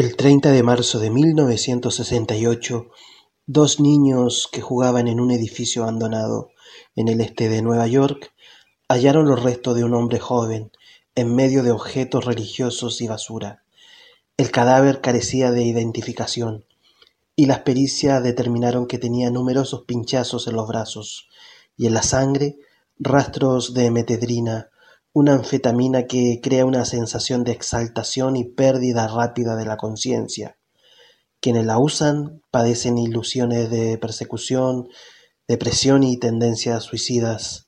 El 30 de marzo de 1968, dos niños que jugaban en un edificio abandonado en el este de Nueva York hallaron los restos de un hombre joven en medio de objetos religiosos y basura. El cadáver carecía de identificación y las pericias determinaron que tenía numerosos pinchazos en los brazos y en la sangre rastros de metedrina, una anfetamina que crea una sensación de exaltación y pérdida rápida de la conciencia. Quienes la usan padecen ilusiones de persecución, depresión y tendencias suicidas.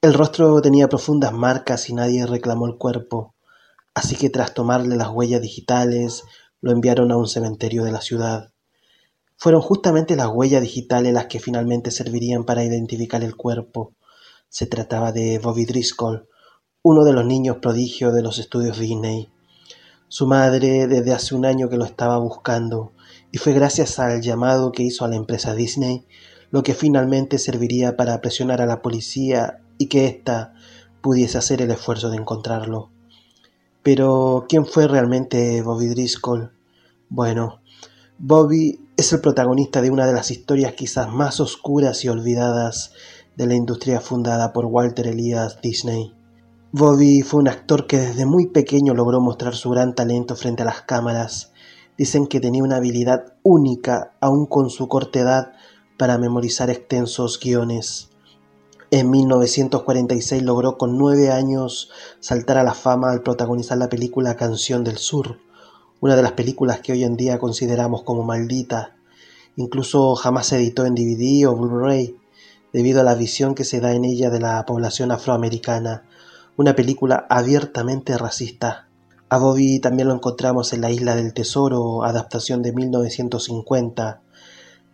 El rostro tenía profundas marcas y nadie reclamó el cuerpo, así que tras tomarle las huellas digitales lo enviaron a un cementerio de la ciudad. Fueron justamente las huellas digitales las que finalmente servirían para identificar el cuerpo. Se trataba de Bobby Driscoll, uno de los niños prodigio de los estudios Disney. Su madre desde hace un año que lo estaba buscando, y fue gracias al llamado que hizo a la empresa Disney lo que finalmente serviría para presionar a la policía y que ésta pudiese hacer el esfuerzo de encontrarlo. Pero, ¿quién fue realmente Bobby Driscoll? Bueno, Bobby es el protagonista de una de las historias quizás más oscuras y olvidadas de la industria fundada por Walter Elias Disney. Bobby fue un actor que desde muy pequeño logró mostrar su gran talento frente a las cámaras. Dicen que tenía una habilidad única, aun con su corta edad, para memorizar extensos guiones. En 1946 logró con nueve años saltar a la fama al protagonizar la película Canción del Sur, una de las películas que hoy en día consideramos como maldita. Incluso jamás se editó en DVD o Blu-ray debido a la visión que se da en ella de la población afroamericana, una película abiertamente racista. A Bobby también lo encontramos en La Isla del Tesoro, adaptación de 1950.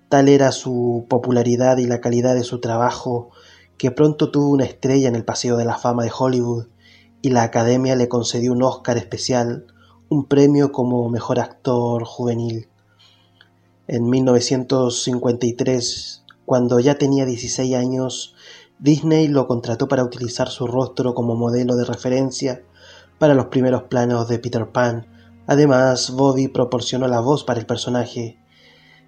Tal era su popularidad y la calidad de su trabajo que pronto tuvo una estrella en el Paseo de la Fama de Hollywood y la Academia le concedió un Oscar especial, un premio como mejor actor juvenil. En 1953 cuando ya tenía 16 años, Disney lo contrató para utilizar su rostro como modelo de referencia para los primeros planos de Peter Pan. Además, Bobby proporcionó la voz para el personaje.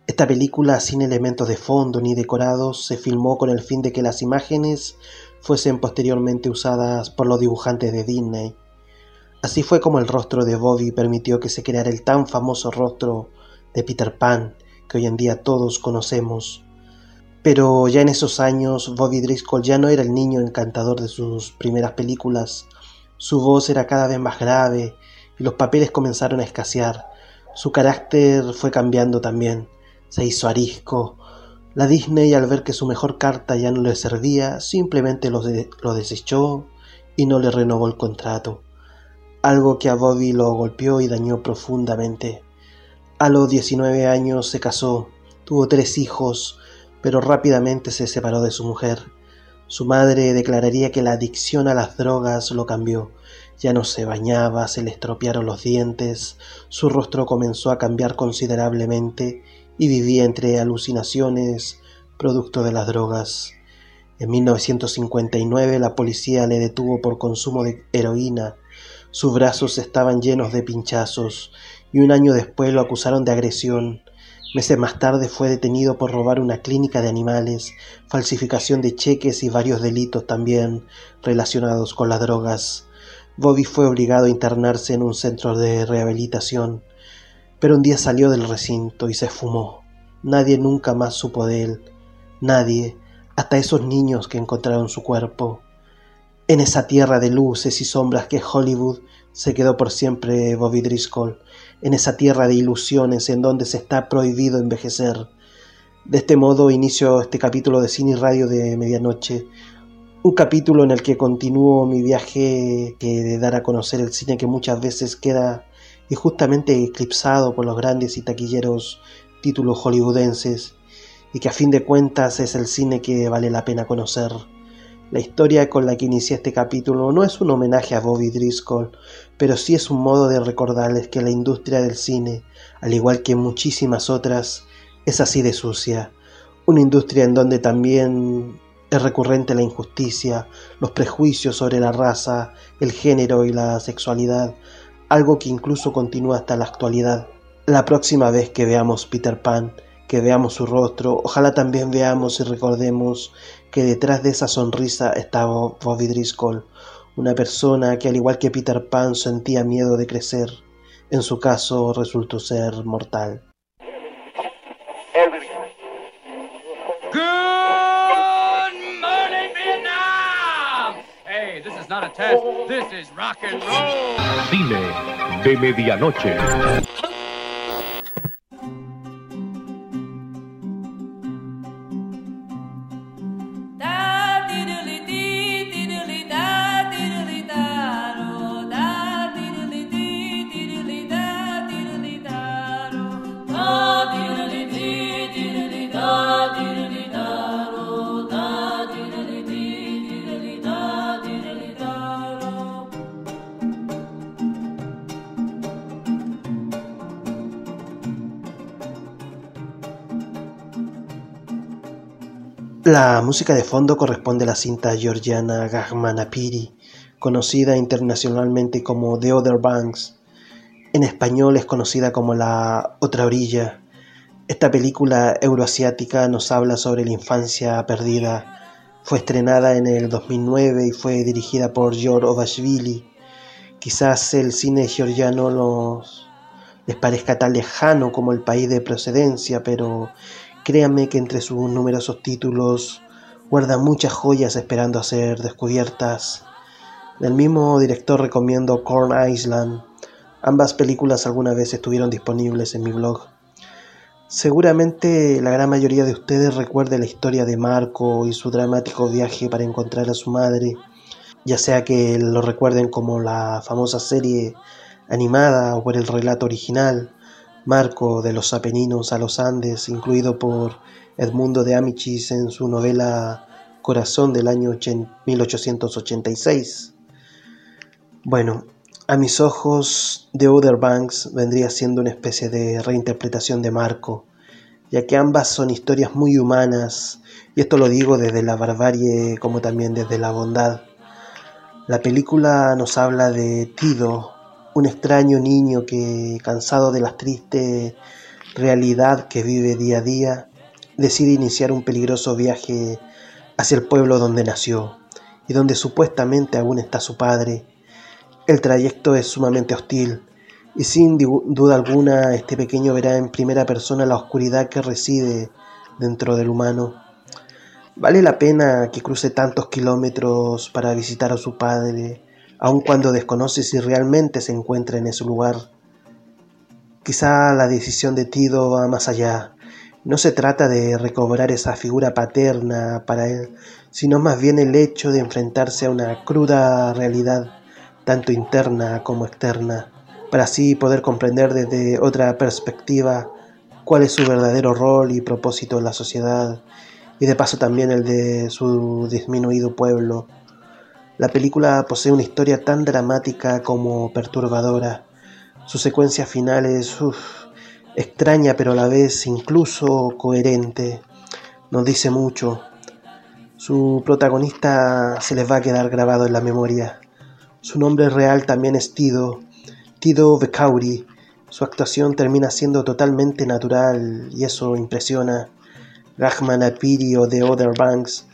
Esta película, sin elementos de fondo ni decorados, se filmó con el fin de que las imágenes fuesen posteriormente usadas por los dibujantes de Disney. Así fue como el rostro de Bobby permitió que se creara el tan famoso rostro de Peter Pan que hoy en día todos conocemos. Pero ya en esos años Bobby Driscoll ya no era el niño encantador de sus primeras películas. Su voz era cada vez más grave y los papeles comenzaron a escasear. Su carácter fue cambiando también. Se hizo arisco. La Disney al ver que su mejor carta ya no le servía, simplemente lo, lo desechó y no le renovó el contrato. Algo que a Bobby lo golpeó y dañó profundamente. A los 19 años se casó, tuvo tres hijos, pero rápidamente se separó de su mujer. Su madre declararía que la adicción a las drogas lo cambió. Ya no se bañaba, se le estropearon los dientes, su rostro comenzó a cambiar considerablemente y vivía entre alucinaciones producto de las drogas. En 1959 la policía le detuvo por consumo de heroína. Sus brazos estaban llenos de pinchazos y un año después lo acusaron de agresión. Meses más tarde fue detenido por robar una clínica de animales, falsificación de cheques y varios delitos también relacionados con las drogas. Bobby fue obligado a internarse en un centro de rehabilitación, pero un día salió del recinto y se esfumó. Nadie nunca más supo de él, nadie, hasta esos niños que encontraron su cuerpo. En esa tierra de luces y sombras que Hollywood, se quedó por siempre Bobby Driscoll, en esa tierra de ilusiones en donde se está prohibido envejecer. De este modo inicio este capítulo de Cine y Radio de Medianoche, un capítulo en el que continúo mi viaje de dar a conocer el cine que muchas veces queda injustamente eclipsado por los grandes y taquilleros títulos hollywoodenses y que a fin de cuentas es el cine que vale la pena conocer. La historia con la que inicié este capítulo no es un homenaje a Bobby Driscoll, pero sí es un modo de recordarles que la industria del cine, al igual que muchísimas otras, es así de sucia. Una industria en donde también es recurrente la injusticia, los prejuicios sobre la raza, el género y la sexualidad, algo que incluso continúa hasta la actualidad. La próxima vez que veamos Peter Pan, que veamos su rostro, ojalá también veamos y recordemos que detrás de esa sonrisa estaba Bobby Driscoll, una persona que al igual que Peter Pan sentía miedo de crecer. En su caso resultó ser mortal. Cine de medianoche. La música de fondo corresponde a la cinta georgiana Gahmanapiri, conocida internacionalmente como The Other Banks. En español es conocida como La Otra Orilla. Esta película euroasiática nos habla sobre la infancia perdida. Fue estrenada en el 2009 y fue dirigida por George Ovashvili. Quizás el cine georgiano les parezca tan lejano como el país de procedencia, pero Créanme que entre sus numerosos títulos guarda muchas joyas esperando a ser descubiertas. Del mismo director recomiendo Corn Island. Ambas películas alguna vez estuvieron disponibles en mi blog. Seguramente la gran mayoría de ustedes recuerde la historia de Marco y su dramático viaje para encontrar a su madre, ya sea que lo recuerden como la famosa serie animada o por el relato original. Marco de los Apeninos a los Andes, incluido por Edmundo de Amichis en su novela Corazón del año 1886. Bueno, a mis ojos, The Other Banks vendría siendo una especie de reinterpretación de Marco, ya que ambas son historias muy humanas, y esto lo digo desde la barbarie como también desde la bondad. La película nos habla de Tido, un extraño niño que, cansado de la triste realidad que vive día a día, decide iniciar un peligroso viaje hacia el pueblo donde nació y donde supuestamente aún está su padre. El trayecto es sumamente hostil y sin duda alguna este pequeño verá en primera persona la oscuridad que reside dentro del humano. Vale la pena que cruce tantos kilómetros para visitar a su padre aun cuando desconoce si realmente se encuentra en ese lugar. Quizá la decisión de Tido va más allá. No se trata de recobrar esa figura paterna para él, sino más bien el hecho de enfrentarse a una cruda realidad, tanto interna como externa, para así poder comprender desde otra perspectiva cuál es su verdadero rol y propósito en la sociedad, y de paso también el de su disminuido pueblo, la película posee una historia tan dramática como perturbadora. Su secuencia final es extraña pero a la vez incluso coherente. Nos dice mucho. Su protagonista se les va a quedar grabado en la memoria. Su nombre real también es Tido, Tido Becauri. Su actuación termina siendo totalmente natural y eso impresiona. Rahman Apiri o The Other Banks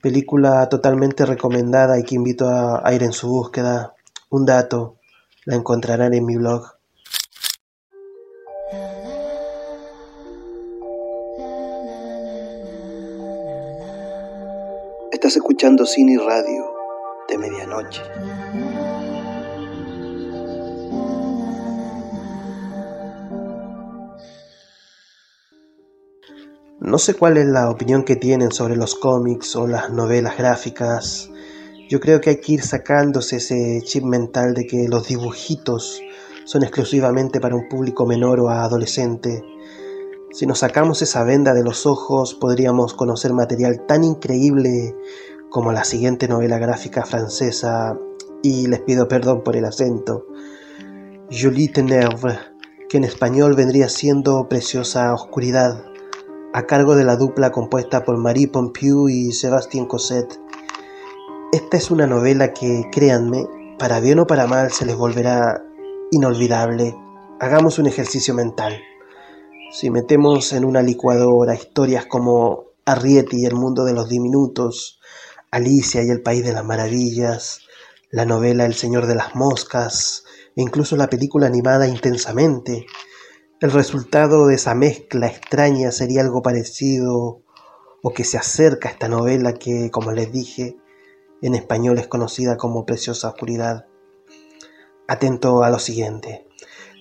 Película totalmente recomendada y que invito a, ir en su búsqueda. Un dato, la encontrarán en mi blog. Estás escuchando Cine y Radio de medianoche. No sé cuál es la opinión que tienen sobre los cómics o las novelas gráficas. Yo creo que hay que ir sacándose ese chip mental de que los dibujitos son exclusivamente para un público menor o adolescente. Si nos sacamos esa venda de los ojos, podríamos conocer material tan increíble como la siguiente novela gráfica francesa, y les pido perdón por el acento, Julie Tenebre, que en español vendría siendo Preciosa Oscuridad a cargo de la dupla compuesta por Marie Pompieu y Sébastien Cosette. Esta es una novela que, créanme, para bien o para mal se les volverá inolvidable. Hagamos un ejercicio mental. Si metemos en una licuadora historias como Arrietty y el mundo de los diminutos, Alicia y el país de las maravillas, la novela El Señor de las Moscas e incluso la película animada Intensamente, el resultado de esa mezcla extraña sería algo parecido o que se acerca a esta novela que, como les dije, en español es conocida como Preciosa Oscuridad. Atento a lo siguiente.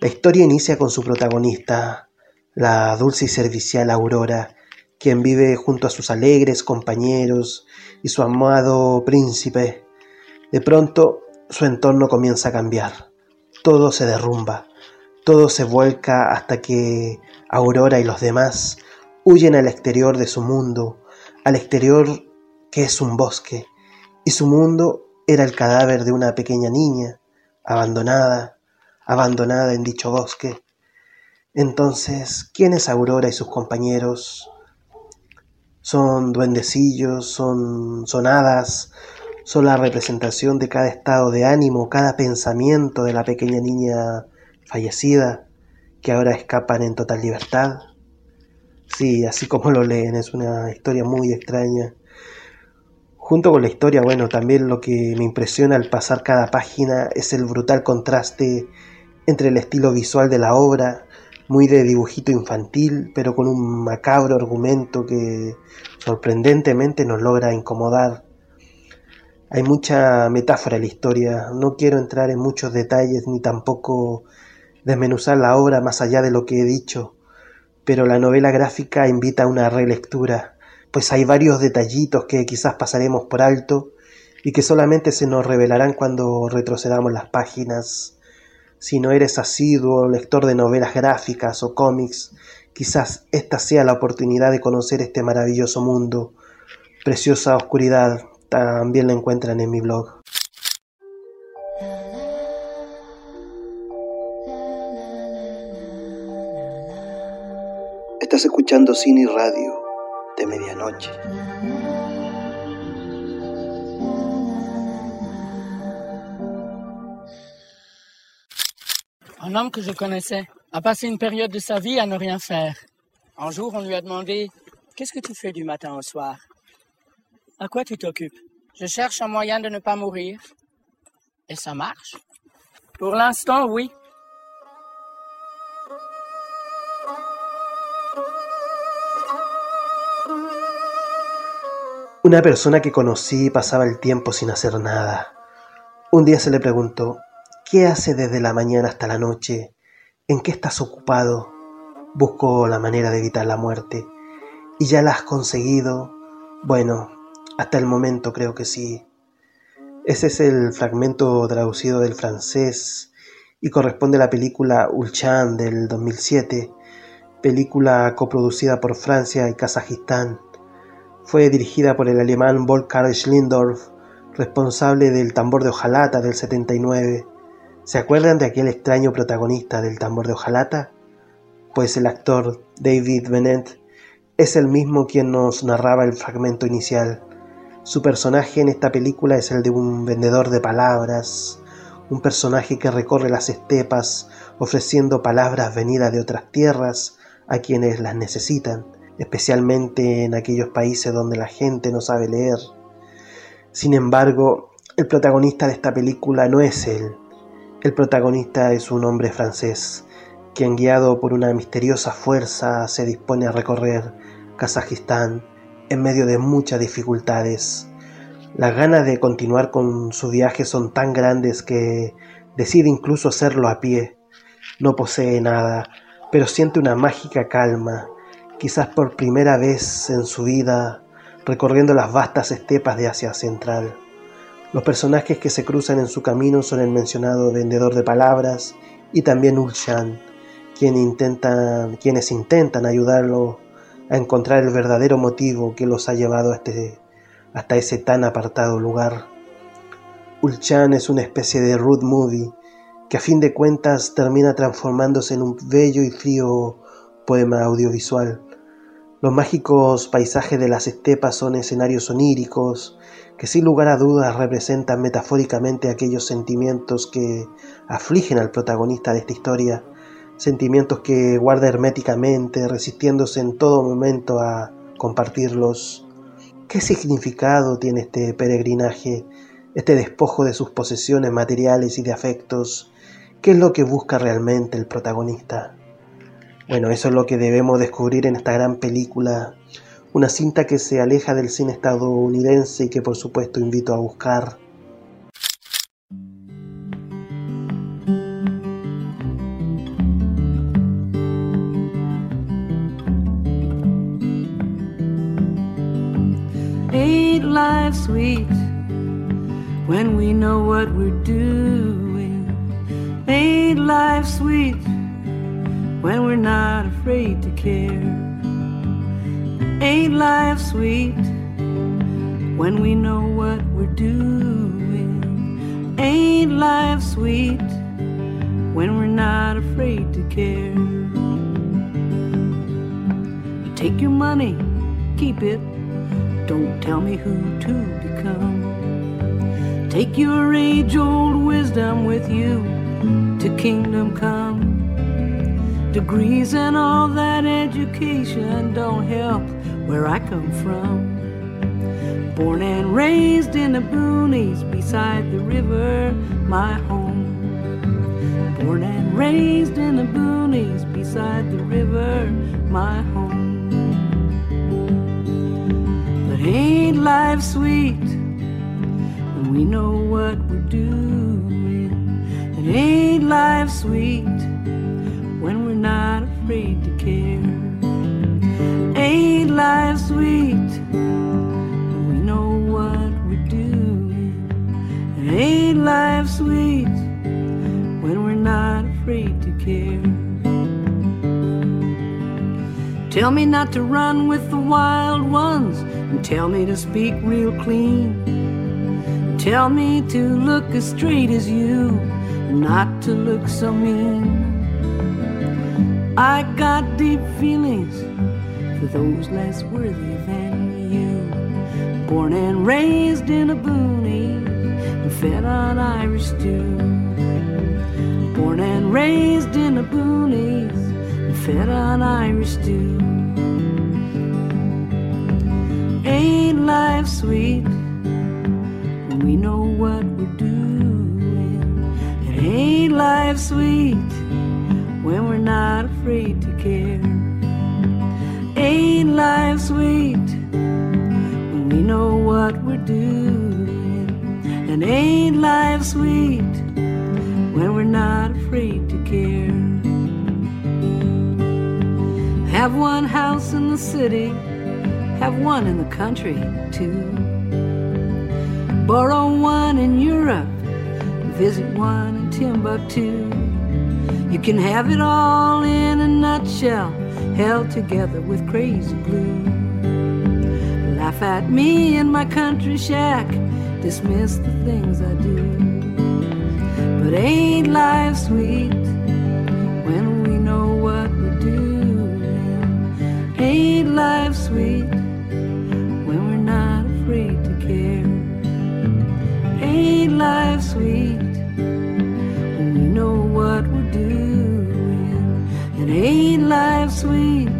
La historia inicia con su protagonista, la dulce y servicial Aurora, quien vive junto a sus alegres compañeros y su amado príncipe. De pronto, su entorno comienza a cambiar. Todo se derrumba. Todo se vuelca hasta que Aurora y los demás huyen al exterior de su mundo, al exterior que es un bosque, y su mundo era el cadáver de una pequeña niña, abandonada, abandonada en dicho bosque. Entonces, ¿quién es Aurora y sus compañeros? Son duendecillos, son, son hadas, son la representación de cada estado de ánimo, cada pensamiento de la pequeña niña fallecida, que ahora escapan en total libertad. Sí, así como lo leen, es una historia muy extraña. Junto con la historia, bueno, también lo que me impresiona al pasar cada página es el brutal contraste entre el estilo visual de la obra, muy de dibujito infantil, pero con un macabro argumento que sorprendentemente nos logra incomodar. Hay mucha metáfora en la historia, no quiero entrar en muchos detalles ni tampoco desmenuzar la obra más allá de lo que he dicho, pero la novela gráfica invita a una relectura, pues hay varios detallitos que quizás pasaremos por alto y que solamente se nos revelarán cuando retrocedamos las páginas. Si no eres asiduo lector de novelas gráficas o cómics, quizás esta sea la oportunidad de conocer este maravilloso mundo. Preciosa oscuridad, también la encuentran en mi blog. Estás cine radio de medianoche. Un homme que je connaissais a passé une période de sa vie à ne rien faire. Un jour, on lui a demandé Qu'est-ce que tu fais du matin au soir À quoi tu t'occupes Je cherche un moyen de ne pas mourir. Et ça marche Pour l'instant, oui. Una persona que conocí pasaba el tiempo sin hacer nada. Un día se le preguntó, ¿qué hace desde la mañana hasta la noche? ¿En qué estás ocupado? Busco la manera de evitar la muerte. ¿Y ya la has conseguido? Bueno, hasta el momento creo que sí. Ese es el fragmento traducido del francés y corresponde a la película Ulchan del 2007, película coproducida por Francia y Kazajistán fue dirigida por el alemán Volker Schlindorf, responsable del tambor de hojalata del 79. ¿Se acuerdan de aquel extraño protagonista del tambor de hojalata? Pues el actor David Bennett es el mismo quien nos narraba el fragmento inicial. Su personaje en esta película es el de un vendedor de palabras, un personaje que recorre las estepas ofreciendo palabras venidas de otras tierras a quienes las necesitan especialmente en aquellos países donde la gente no sabe leer. Sin embargo, el protagonista de esta película no es él. El protagonista es un hombre francés, quien guiado por una misteriosa fuerza se dispone a recorrer Kazajistán en medio de muchas dificultades. Las ganas de continuar con su viaje son tan grandes que decide incluso hacerlo a pie. No posee nada, pero siente una mágica calma quizás por primera vez en su vida recorriendo las vastas estepas de Asia Central. Los personajes que se cruzan en su camino son el mencionado vendedor de palabras y también Ulshan, intentan, quienes intentan ayudarlo a encontrar el verdadero motivo que los ha llevado este, hasta ese tan apartado lugar. Ulchan es una especie de road movie que a fin de cuentas termina transformándose en un bello y frío poema audiovisual. Los mágicos paisajes de las estepas son escenarios oníricos que sin lugar a dudas representan metafóricamente aquellos sentimientos que afligen al protagonista de esta historia, sentimientos que guarda herméticamente, resistiéndose en todo momento a compartirlos. ¿Qué significado tiene este peregrinaje, este despojo de sus posesiones materiales y de afectos? ¿Qué es lo que busca realmente el protagonista? Bueno, eso es lo que debemos descubrir en esta gran película una cinta que se aleja del cine estadounidense y que por supuesto invito a buscar. Ain't life sweet when we know what we're doing? Ain't life sweet when we're not afraid to care? Ain't life sweet when we know what we're doing? Ain't life sweet when we're not afraid to care? Take your money, keep it, don't tell me who to become. Take your age old wisdom with you to kingdom come. Degrees and all that education don't help where I come from. Born and raised in the boonies beside the river, my home. Born and raised in the boonies beside the river, my home. But ain't life sweet when we know what we're doing? And ain't life sweet when we're not afraid to care? Ain't life sweet? We know what we're doing. Ain't life sweet when we're not afraid to care? Tell me not to run with the wild ones, and tell me to speak real clean. Tell me to look as straight as you, and not to look so mean. I got deep feelings for those less worthy than you. Born and raised in a booney and fed on Irish stew. Born and raised in a boonies and fed on Irish stew. Ain't life sweet when we know what we're doing? It ain't life sweet when we're not afraid to care. Ain't life sweet when we know what we're doing? And ain't life sweet when we're not afraid to care? Have one house in the city, have one in the country too. Borrow one in Europe, visit one in Timbuktu. You can have it all in a nutshell held together with crazy glue. Laugh at me in my country shack, dismiss the things I do. But ain't life sweet when we know what we're doing? Ain't life sweet when we're not afraid to care? Ain't life sweet when we know what? And ain't life sweet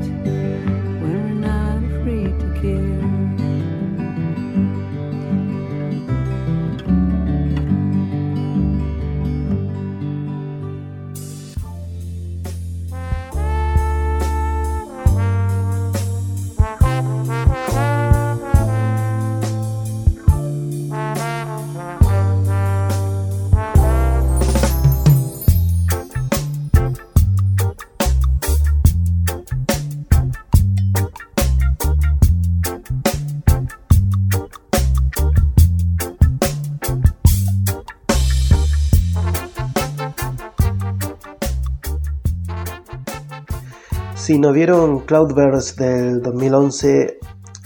Si no vieron Cloudburst del 2011,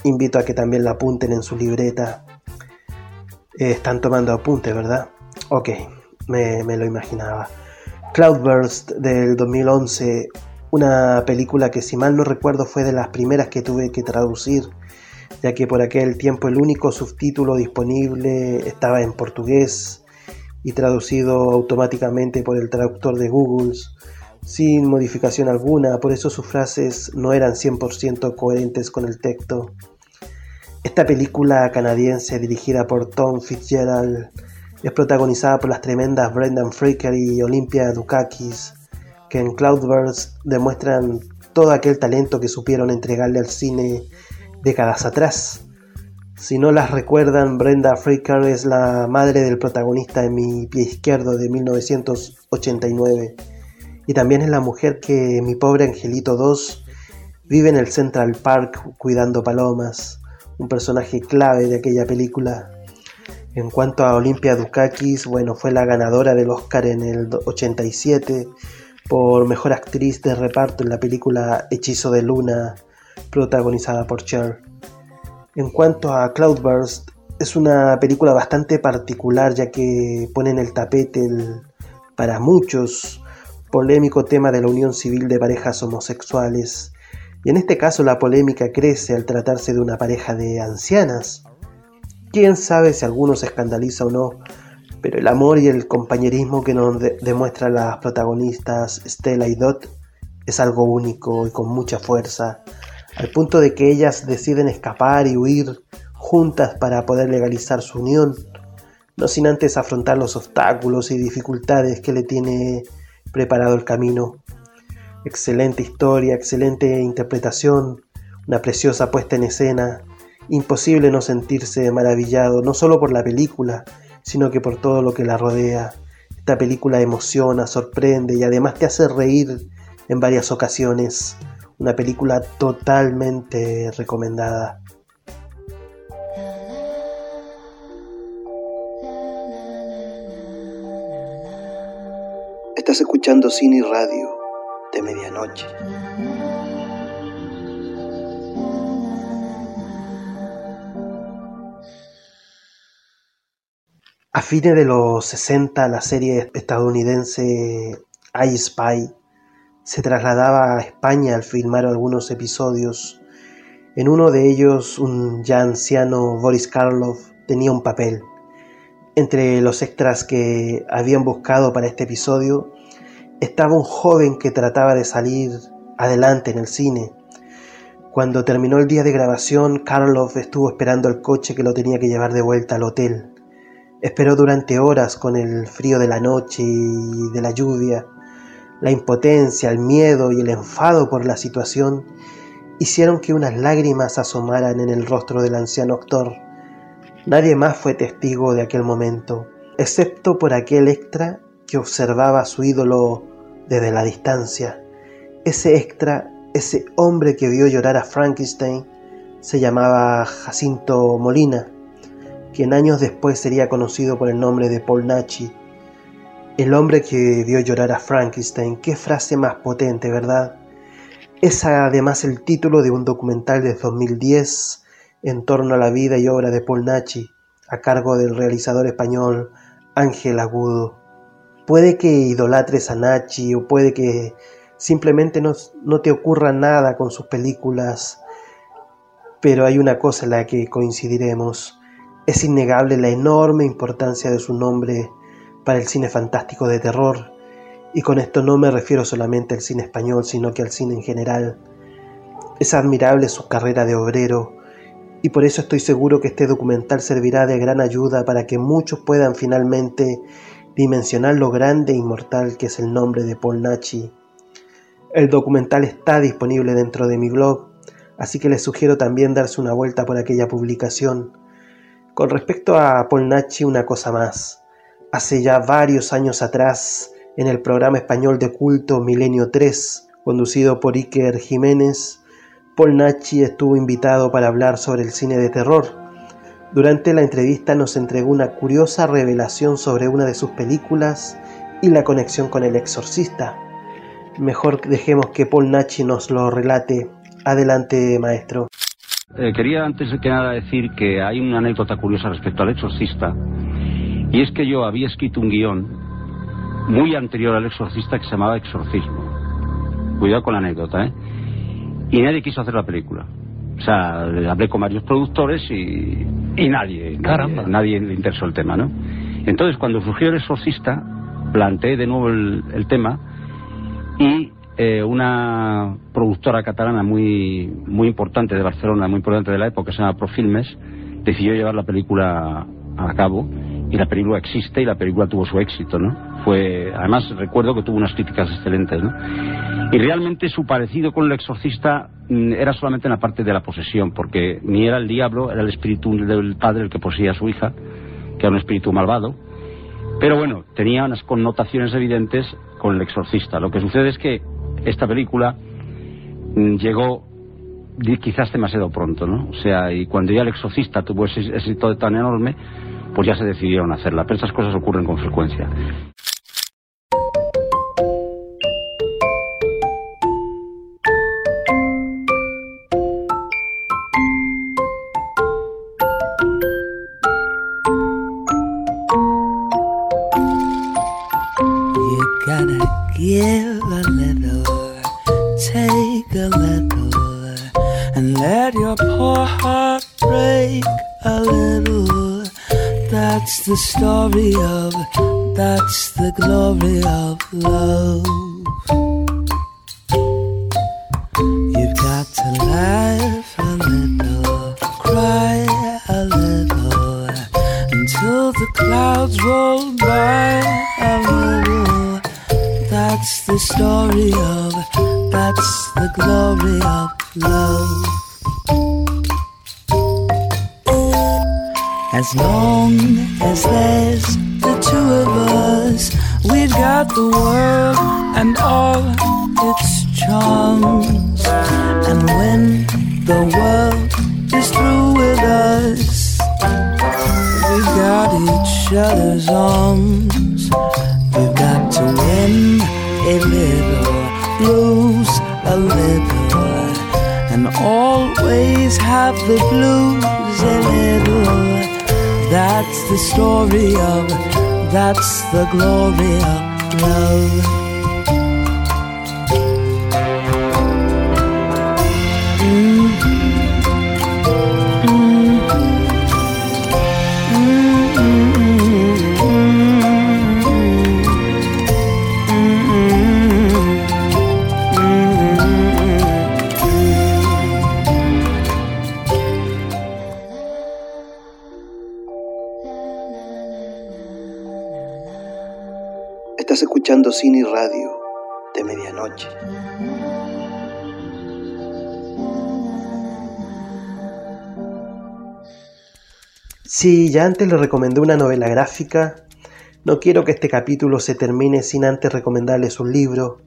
invito a que también la apunten en su libreta. Eh, están tomando apuntes, ¿verdad? Ok, me, me lo imaginaba. Cloudburst del 2011, una película que si mal no recuerdo fue de las primeras que tuve que traducir ya que por aquel tiempo el único subtítulo disponible estaba en portugués y traducido automáticamente por el traductor de Google, sin modificación alguna, por eso sus frases no eran 100% coherentes con el texto. Esta película canadiense dirigida por Tom Fitzgerald es protagonizada por las tremendas Brendan Fraser y Olympia Dukakis, que en Cloudburst demuestran todo aquel talento que supieron entregarle al cine décadas atrás. Si no las recuerdan, Brenda Fraser es la madre del protagonista en Mi pie izquierdo de 1989 y también es la mujer que Mi pobre angelito 2 vive en el Central Park cuidando palomas, un personaje clave de aquella película. En cuanto a Olympia Dukakis, bueno, fue la ganadora del Oscar en el 87 por mejor actriz de reparto en la película Hechizo de Luna, protagonizada por Cher. En cuanto a Cloudburst, es una película bastante particular ya que pone en el tapete para muchos, polémico tema de la unión civil de parejas homosexuales. Y en este caso la polémica crece al tratarse de una pareja de ancianas. Quién sabe si alguno se escandaliza o no, pero el amor y el compañerismo que nos demuestran las protagonistas Stella y Dot es algo único y con mucha fuerza, al punto de que ellas deciden escapar y huir juntas para poder legalizar su unión, no sin antes afrontar los obstáculos y dificultades que le tiene preparado el camino. Excelente historia, excelente interpretación, una preciosa puesta en escena, imposible no sentirse maravillado, no solo por la película, sino que por todo lo que la rodea. Esta película emociona, sorprende y además te hace reír en varias ocasiones. Una película totalmente recomendada. Estás escuchando Cine y Radio de medianoche. A fines de los 60, la serie estadounidense I Spy se trasladaba a España al filmar algunos episodios. En uno de ellos, un ya anciano Boris Karloff tenía un papel. Entre los extras que habían buscado para este episodio estaba un joven que trataba de salir adelante en el cine. Cuando terminó el día de grabación, Karloff estuvo esperando el coche que lo tenía que llevar de vuelta al hotel. Esperó durante horas con el frío de la noche y de la lluvia. La impotencia, el miedo y el enfado por la situación hicieron que unas lágrimas asomaran en el rostro del anciano actor. Nadie más fue testigo de aquel momento, excepto por aquel extra que observaba a su ídolo desde la distancia. Ese extra, ese hombre que vio llorar a Frankenstein, se llamaba Jacinto Molina quien años después sería conocido por el nombre de Paul Nachi, el hombre que vio llorar a Frankenstein. Qué frase más potente, ¿verdad? Es además el título de un documental de 2010 en torno a la vida y obra de Paul Nachi, a cargo del realizador español Ángel Agudo. Puede que idolatres a Nachi o puede que simplemente no, no te ocurra nada con sus películas, pero hay una cosa en la que coincidiremos. Es innegable la enorme importancia de su nombre para el cine fantástico de terror, y con esto no me refiero solamente al cine español, sino que al cine en general. Es admirable su carrera de obrero, y por eso estoy seguro que este documental servirá de gran ayuda para que muchos puedan finalmente dimensionar lo grande e inmortal que es el nombre de Paul Nachi. El documental está disponible dentro de mi blog, así que les sugiero también darse una vuelta por aquella publicación. Con respecto a Paul Nachi, una cosa más. Hace ya varios años atrás, en el programa español de culto Milenio 3, conducido por Iker Jiménez, Paul Nachi estuvo invitado para hablar sobre el cine de terror. Durante la entrevista nos entregó una curiosa revelación sobre una de sus películas y la conexión con el exorcista. Mejor dejemos que Paul Nachi nos lo relate. Adelante, maestro. Eh, quería antes que nada decir que hay una anécdota curiosa respecto al exorcista, y es que yo había escrito un guion muy anterior al exorcista que se llamaba Exorcismo. Cuidado con la anécdota, ¿eh? Y nadie quiso hacer la película. O sea, hablé con varios productores y, y nadie, nadie, nadie le interesó el tema, ¿no? Entonces, cuando surgió El Exorcista, planteé de nuevo el, el tema y eh, una productora catalana muy, muy importante de Barcelona, muy importante de la época, que se llama Profilmes, decidió llevar la película a cabo y la película existe y la película tuvo su éxito, ¿no? Fue, además recuerdo que tuvo unas críticas excelentes, ¿no? Y realmente su parecido con el exorcista mm, era solamente en la parte de la posesión, porque ni era el diablo, era el espíritu del padre el que poseía a su hija, que era un espíritu malvado. Pero bueno, tenía unas connotaciones evidentes con el exorcista. Lo que sucede es que esta película mm, llegó quizás demasiado pronto, ¿no? O sea, y cuando ya el exorcista tuvo ese éxito tan enorme, pues ya se decidieron hacerla. Pero estas cosas ocurren con frecuencia. little, take a little, and let your poor heart break a little. That's the story of, that's the glory of love. Story of, that's the glory of love. As long as there's the two of us, we've got the world and all its charms. And when the world is through with us, we've got each other's arms. The story of, that's the glory of love. Cine y radio de medianoche. Si ya antes le recomendé una novela gráfica, no quiero que este capítulo se termine sin antes recomendarles un libro.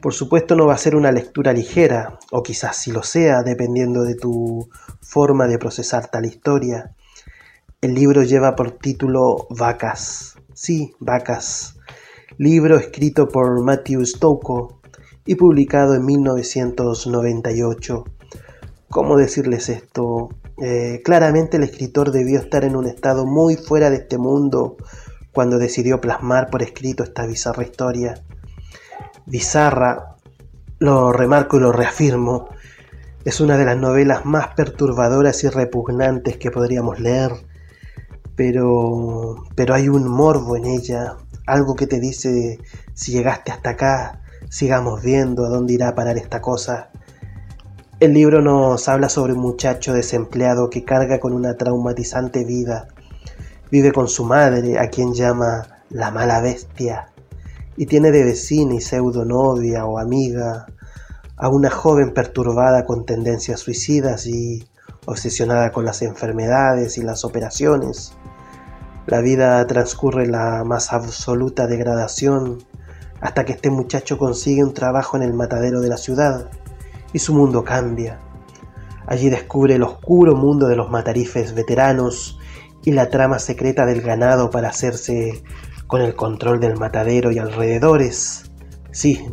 Por supuesto no va a ser una lectura ligera, o quizás si lo sea, dependiendo de tu forma de procesar tal historia. El libro lleva por título Vacas. Sí, Vacas libro escrito por Matthew Stocco y publicado en 1998. ¿Cómo decirles esto? Eh, claramente el escritor debió estar en un estado muy fuera de este mundo cuando decidió plasmar por escrito esta bizarra historia. Bizarra, lo remarco y lo reafirmo, es una de las novelas más perturbadoras y repugnantes que podríamos leer, pero, pero hay un morbo en ella, algo que te dice si llegaste hasta acá, sigamos viendo a dónde irá a parar esta cosa. El libro nos habla sobre un muchacho desempleado que carga con una traumatizante vida. Vive con su madre, a quien llama la mala bestia, y tiene de vecina y pseudo novia o amiga a una joven perturbada con tendencias suicidas y obsesionada con las enfermedades y las operaciones. La vida transcurre en la más absoluta degradación hasta que este muchacho consigue un trabajo en el matadero de la ciudad y su mundo cambia. Allí descubre el oscuro mundo de los matarifes veteranos y la trama secreta del ganado para hacerse con el control del matadero y alrededores. Sí,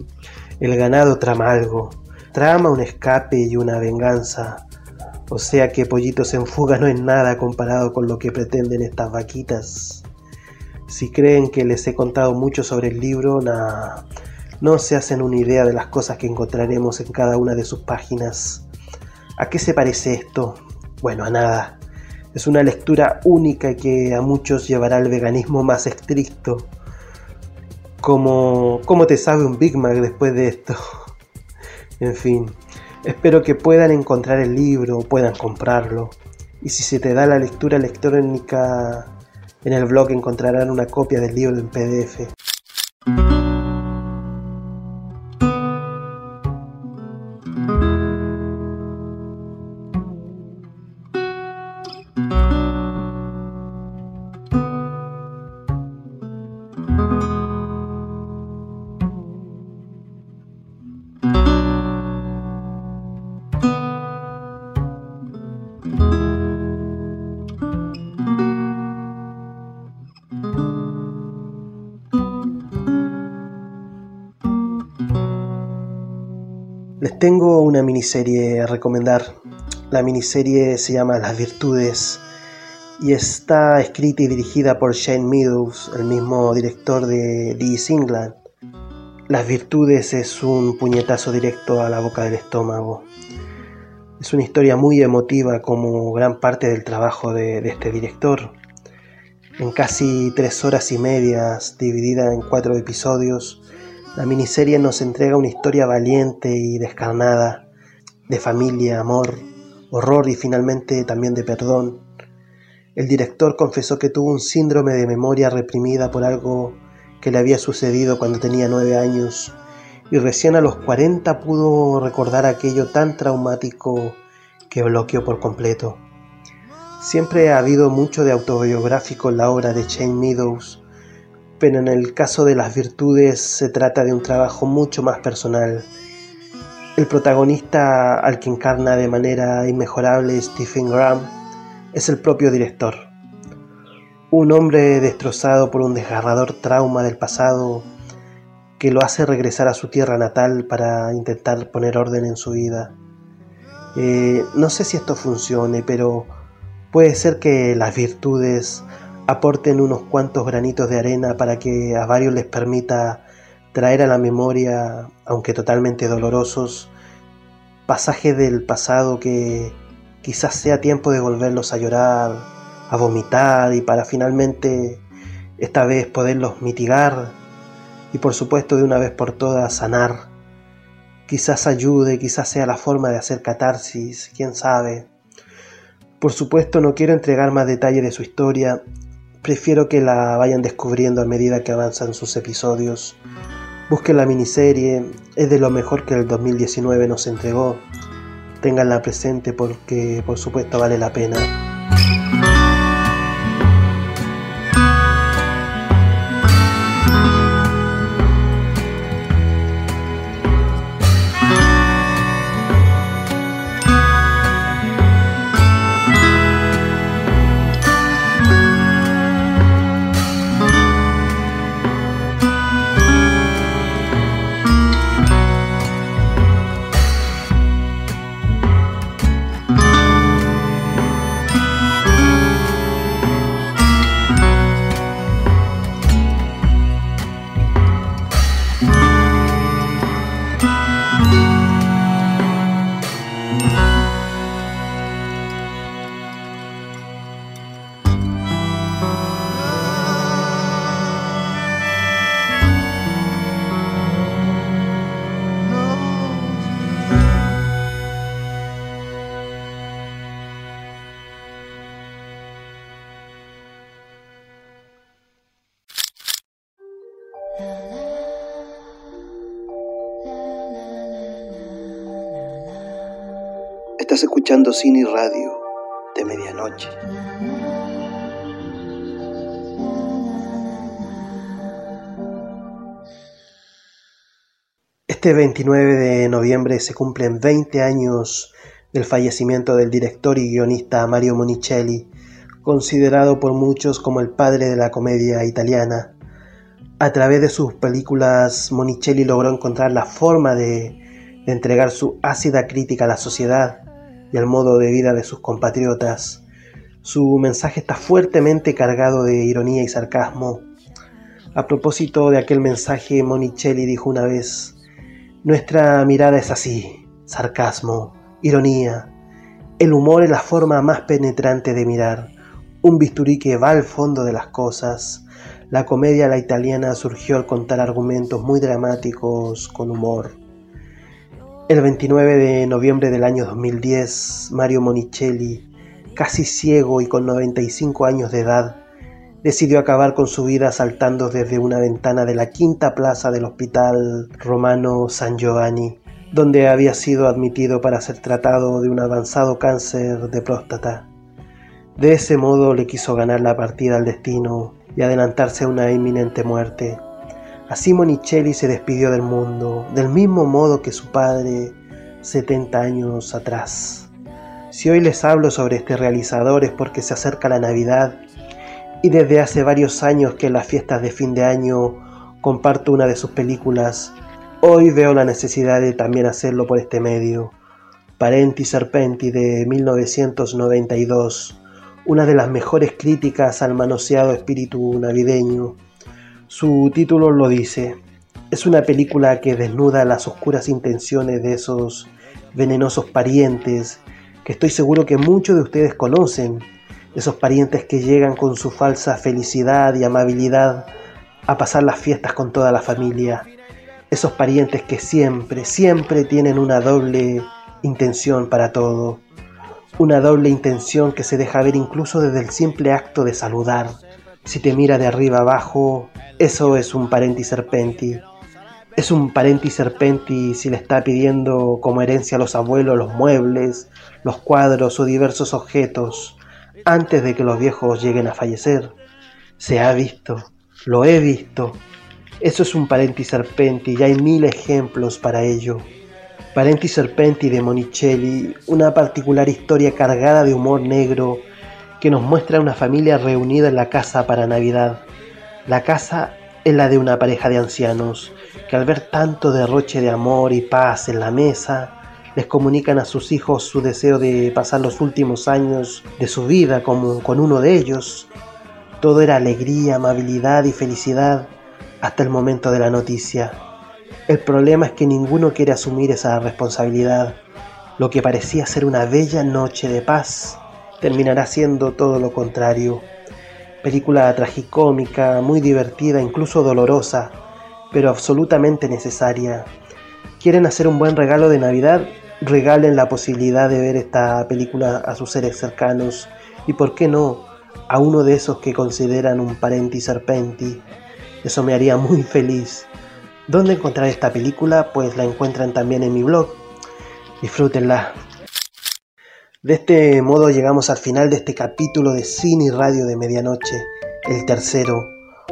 el ganado trama algo, trama un escape y una venganza, o sea que Pollitos en Fuga no es nada comparado con lo que pretenden estas vaquitas. Si creen que les he contado mucho sobre el libro, no se hacen una idea de las cosas que encontraremos en cada una de sus páginas. ¿A qué se parece esto? Bueno, a nada. Es una lectura única que a muchos llevará al veganismo más estricto. Como, ¿Cómo te sabe un Big Mac después de esto? en fin, espero que puedan encontrar el libro, puedan comprarlo. Y si se te da la lectura electrónica en el blog encontrarán una copia del libro en PDF. Tengo una miniserie a recomendar. La miniserie se llama Las Virtudes y está escrita y dirigida por Shane Meadows, el mismo director de The England. Las Virtudes es un puñetazo directo a la boca del estómago. Es una historia muy emotiva como gran parte del trabajo de, de este director. En casi tres horas y medias, dividida en cuatro episodios, la miniserie nos entrega una historia valiente y descarnada, de familia, amor, horror y finalmente también de perdón. El director confesó que tuvo un síndrome de memoria reprimida por algo que le había sucedido cuando tenía nueve años y recién a los 40 pudo recordar aquello tan traumático que bloqueó por completo. Siempre ha habido mucho de autobiográfico en la obra de Shane Meadows, pero en el caso de las virtudes se trata de un trabajo mucho más personal. El protagonista al que encarna de manera inmejorable Stephen Graham es el propio director. Un hombre destrozado por un desgarrador trauma del pasado que lo hace regresar a su tierra natal para intentar poner orden en su vida. Eh, no sé si esto funcione, pero puede ser que las virtudes aporten unos cuantos granitos de arena para que a varios les permita traer a la memoria, aunque totalmente dolorosos, pasajes del pasado que quizás sea tiempo de volverlos a llorar, a vomitar y para finalmente esta vez poderlos mitigar y por supuesto de una vez por todas sanar. Quizás ayude, quizás sea la forma de hacer catarsis, quién sabe. Por supuesto no quiero entregar más detalle de su historia Prefiero que la vayan descubriendo a medida que avanzan sus episodios. Busquen la miniserie, es de lo mejor que el 2019 nos entregó. Ténganla presente porque por supuesto vale la pena. Estás escuchando Cine y Radio de medianoche. Este 29 de noviembre se cumplen 20 años del fallecimiento del director y guionista Mario Monicelli, considerado por muchos como el padre de la comedia italiana. A través de sus películas, Monicelli logró encontrar la forma de, de entregar su ácida crítica a la sociedad y al modo de vida de sus compatriotas. Su mensaje está fuertemente cargado de ironía y sarcasmo. A propósito de aquel mensaje, Monicelli dijo una vez, Nuestra mirada es así, sarcasmo, ironía, El humor es la forma más penetrante de mirar, un bisturí que va al fondo de las cosas. La comedia la italiana surgió al contar argumentos muy dramáticos con humor. El 29 de noviembre del año 2010, Mario Monicelli, casi ciego y con 95 años de edad, decidió acabar con su vida saltando desde una ventana de la quinta plaza del Hospital Romano San Giovanni donde había sido admitido para ser tratado de un avanzado cáncer de próstata. De ese modo le quiso ganar la partida al destino y adelantarse a una inminente muerte. Así Monicelli se despidió del mundo, del mismo modo que su padre 70 años atrás. Si hoy les hablo sobre este realizador es porque se acerca la Navidad y desde hace varios años que en las fiestas de fin de año comparto una de sus películas Hoy veo la necesidad de también hacerlo por este medio. Parenti Serpenti de 1992, una de las mejores críticas al manoseado espíritu navideño. Su título lo dice. Es una película que desnuda las oscuras intenciones de esos venenosos parientes que estoy seguro que muchos de ustedes conocen, esos parientes que llegan con su falsa felicidad y amabilidad a pasar las fiestas con toda la familia esos parientes que siempre, siempre tienen una doble intención para todo, una doble intención que se deja ver incluso desde el simple acto de saludar. Si te mira de arriba abajo, eso es un parenti serpenti. Es un parenti serpenti si le está pidiendo como herencia a los abuelos los muebles, los cuadros o diversos objetos antes de que los viejos lleguen a fallecer. Se ha visto, lo he visto, eso es un Parenti Serpenti y hay mil ejemplos para ello. Parenti Serpenti de Monicelli, una particular historia cargada de humor negro que nos muestra una familia reunida en la casa para Navidad. La casa es la de una pareja de ancianos que al ver tanto derroche de amor y paz en la mesa, les comunican a sus hijos su deseo de pasar los últimos años de su vida como con uno de ellos. Todo era alegría, amabilidad y felicidad hasta el momento de la noticia. El problema es que ninguno quiere asumir esa responsabilidad. Lo que parecía ser una bella noche de paz terminará siendo todo lo contrario. Película tragicómica, muy divertida, incluso dolorosa, pero absolutamente necesaria. ¿Quieren hacer un buen regalo de Navidad? Regalen la posibilidad de ver esta película a sus seres cercanos y, por qué no, a uno de esos que consideran un parenti serpenti. Eso me haría muy feliz. ¿Dónde encontrar esta película? Pues la encuentran también en mi blog. Disfrútenla. De este modo llegamos al final de este capítulo de Cine y Radio de Medianoche, el tercero,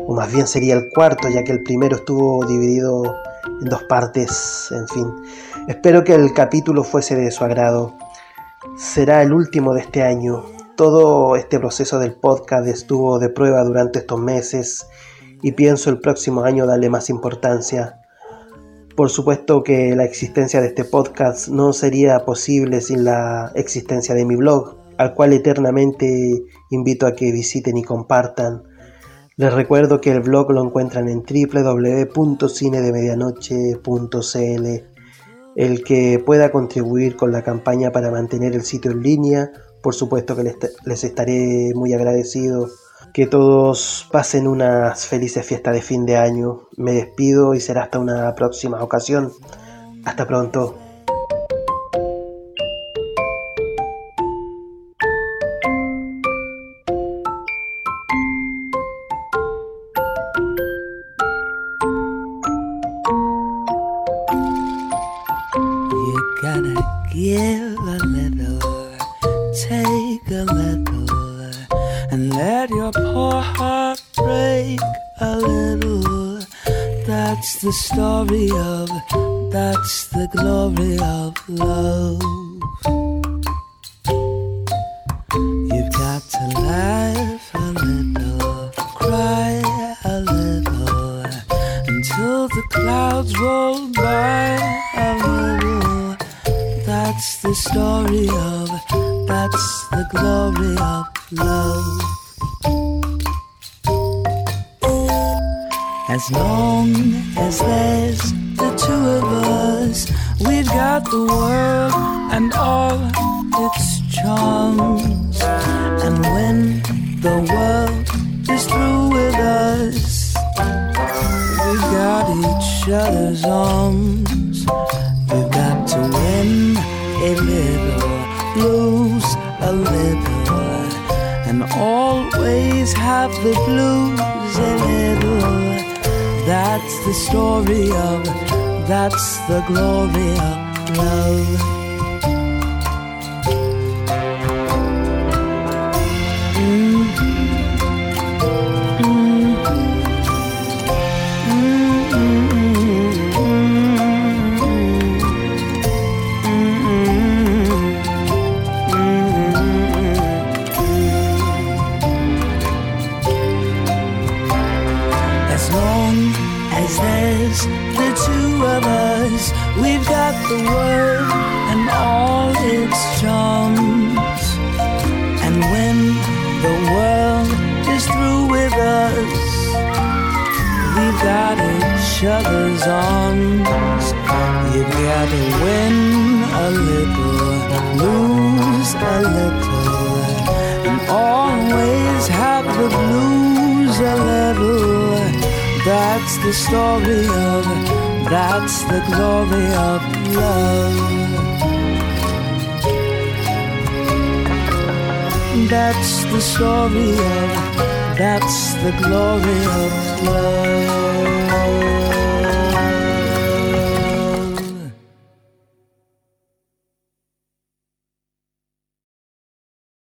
o más bien sería el cuarto, ya que el primero estuvo dividido en dos partes, en fin. Espero que el capítulo fuese de su agrado. Será el último de este año. Todo este proceso del podcast estuvo de prueba durante estos meses y pienso el próximo año darle más importancia. Por supuesto que la existencia de este podcast no sería posible sin la existencia de mi blog, al cual eternamente invito a que visiten y compartan. Les recuerdo que el blog lo encuentran en www.cinedemedianoche.cl. El que pueda contribuir con la campaña para mantener el sitio en línea, por supuesto que les, estaré muy agradecido. Que todos pasen unas felices fiestas de fin de año. Me despido y será hasta una próxima ocasión. Hasta pronto. Story of, that's the glory of love.